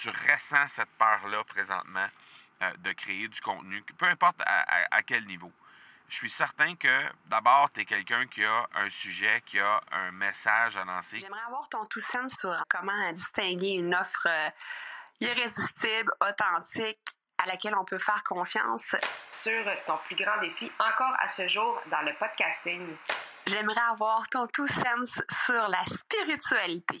tu ressens cette peur-là présentement euh, de créer du contenu, peu importe à, quel niveau. Je suis certain que d'abord, tu es quelqu'un qui a un sujet, qui a un message à lancer. J'aimerais avoir ton tout sens sur comment distinguer une offre euh, irrésistible, authentique, à laquelle on peut faire confiance. Sur ton plus grand défi encore à ce jour dans le podcasting. J'aimerais avoir ton tout sens sur la spiritualité.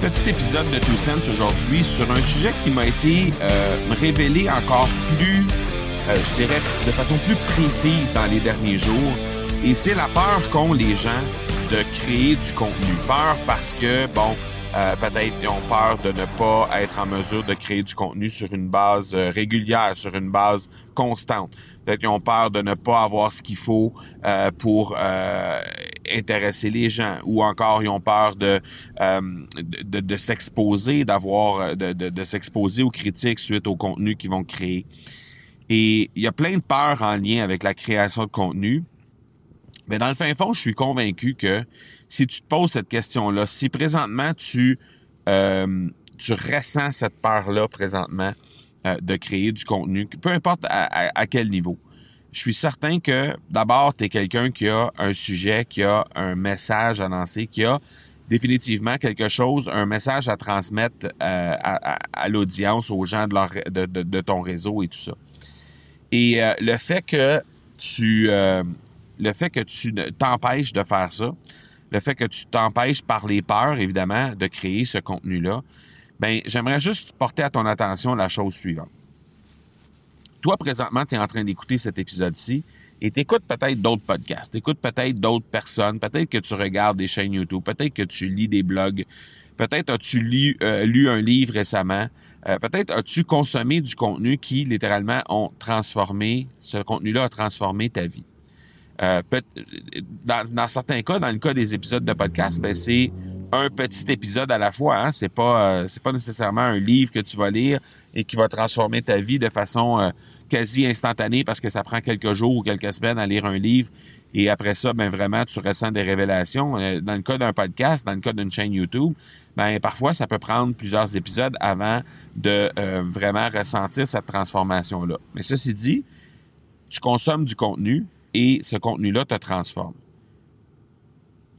Petit épisode de Two Sense aujourd'hui sur un sujet qui m'a été euh, révélé encore plus, euh, je dirais, de façon plus précise dans les derniers jours. Et c'est la peur qu'ont les gens de créer du contenu. Peur parce que, bon, euh, peut-être ils ont peur de ne pas être en mesure de créer du contenu sur une base euh, régulière, sur une base constante. Peut-être qu'ils ont peur de ne pas avoir ce qu'il faut euh, pour intéresser les gens, ou encore ils ont peur de de, de, s'exposer, d'avoir de, s'exposer aux critiques suite au contenu qu'ils vont créer. Et il y a plein de peurs en lien avec la création de contenu. Mais dans le fin fond, je suis convaincu que si tu te poses cette question-là, si présentement tu, euh, tu ressens cette peur-là présentement euh, de créer du contenu, peu importe à, quel niveau, je suis certain que d'abord, tu es quelqu'un qui a un sujet, qui a un message à lancer, qui a définitivement quelque chose, un message à transmettre euh, à, l'audience, aux gens de, de, ton réseau et tout ça. Et le fait que tu le fait que tu t'empêches de faire ça, le fait que tu t'empêches par les peurs, évidemment, de créer ce contenu-là, ben j'aimerais juste porter à ton attention la chose suivante. Toi, présentement, tu es en train d'écouter cet épisode-ci et tu écoutes peut-être d'autres podcasts, tu écoutes peut-être d'autres personnes, peut-être que tu regardes des chaînes YouTube, peut-être que tu lis des blogs, peut-être as-tu lu, euh, lu un livre récemment, euh, peut-être as-tu consommé du contenu qui, littéralement, ont transformé, ce contenu-là a transformé ta vie. Euh, dans, certains cas, dans le cas des épisodes de podcast, ben, c'est un petit épisode à la fois. Hein? C'est pas euh, c'est pas nécessairement un livre que tu vas lire et qui va transformer ta vie de façon euh, quasi instantanée parce que ça prend quelques jours ou quelques semaines à lire un livre et après ça, ben vraiment, tu ressens des révélations. Dans le cas d'un podcast, dans le cas d'une chaîne YouTube, ben parfois, ça peut prendre plusieurs épisodes avant de vraiment ressentir cette transformation-là. Mais ceci dit, tu consommes du contenu, et ce contenu-là te transforme.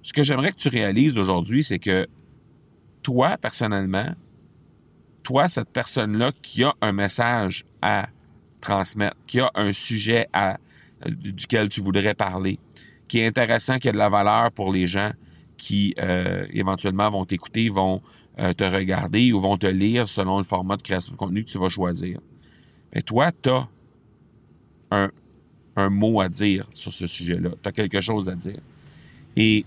Ce que j'aimerais que tu réalises aujourd'hui, c'est que toi, personnellement, toi, cette personne-là qui a un message à transmettre, qui a un sujet à, duquel tu voudrais parler, qui est intéressant, qui a de la valeur pour les gens qui euh, éventuellement vont t'écouter, vont euh, te regarder ou vont te lire selon le format de création de contenu que tu vas choisir. Mais toi, tu as un, un mot à dire sur ce sujet-là. Tu as quelque chose à dire. Et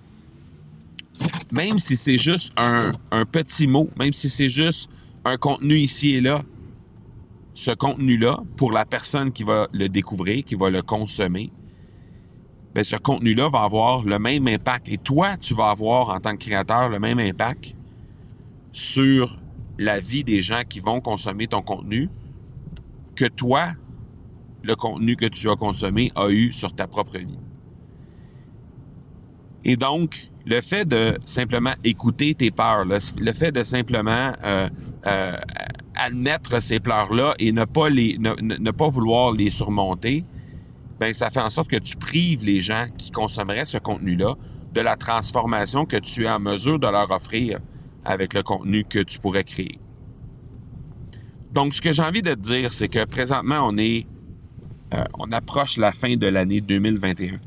même si c'est juste un, petit mot, même si c'est juste un contenu ici et là, ce contenu-là, pour la personne qui va le découvrir, qui va le consommer, bien, ce contenu-là va avoir le même impact. Et toi, tu vas avoir, en tant que créateur, le même impact sur la vie des gens qui vont consommer ton contenu que toi, le contenu que tu as consommé a eu sur ta propre vie. Et donc, le fait de simplement écouter tes peurs, le, fait de simplement euh, euh, admettre ces peurs-là et ne pas, les, ne, pas vouloir les surmonter, ben ça fait en sorte que tu prives les gens qui consommeraient ce contenu-là de la transformation que tu es en mesure de leur offrir avec le contenu que tu pourrais créer. Donc, ce que j'ai envie de te dire, c'est que présentement, on est euh, on approche la fin de l'année 2021.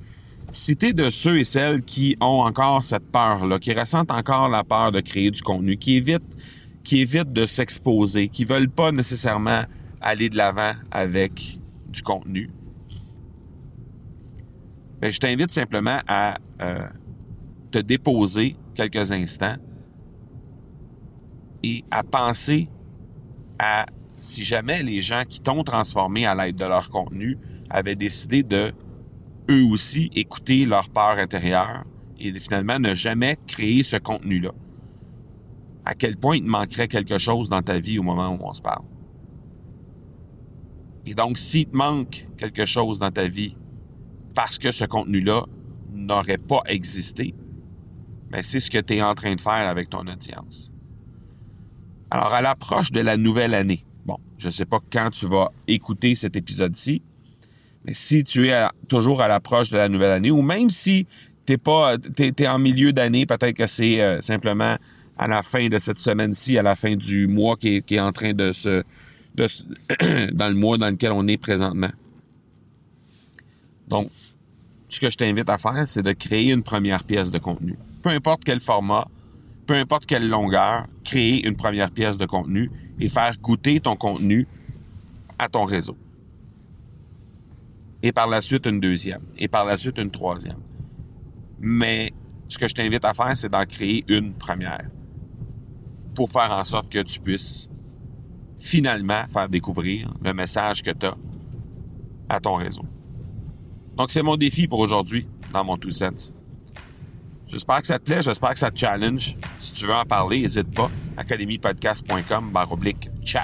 Si tu es de ceux et celles qui ont encore cette peur-là, qui ressentent encore la peur de créer du contenu, qui évitent, qui évitent de s'exposer, qui veulent pas nécessairement aller de l'avant avec du contenu, ben, je t'invite simplement à euh, te déposer quelques instants et à penser à si jamais les gens qui t'ont transformé à l'aide de leur contenu avaient décidé de eux aussi écouter leur peur intérieure et finalement ne jamais créer ce contenu-là. À quel point il te manquerait quelque chose dans ta vie au moment où on se parle? Et donc, s'il te manque quelque chose dans ta vie parce que ce contenu-là n'aurait pas existé, ben, c'est ce que tu es en train de faire avec ton audience. Alors, à l'approche de la nouvelle année, bon, je ne sais pas quand tu vas écouter cet épisode-ci, mais si tu es toujours à l'approche de la nouvelle année, ou même si tu pas, es, en milieu d'année, peut-être que c'est euh, simplement à la fin de cette semaine-ci, à la fin du mois qui est, en train de se, dans le mois dans lequel on est présentement. Donc, ce que je t'invite à faire, c'est de créer une première pièce de contenu. Peu importe quel format, peu importe quelle longueur, créer une première pièce de contenu et faire goûter ton contenu à ton réseau et par la suite une deuxième, et par la suite une troisième. Mais ce que je t'invite à faire, c'est d'en créer une première pour faire en sorte que tu puisses finalement faire découvrir le message que tu as à ton réseau. Donc, c'est mon défi pour aujourd'hui dans mon Two Sense. J'espère que ça te plaît, j'espère que ça te challenge. Si tu veux en parler, n'hésite pas. academypodcast.com barre oblique chat.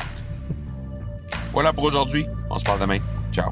Voilà pour aujourd'hui. On se parle demain. Ciao.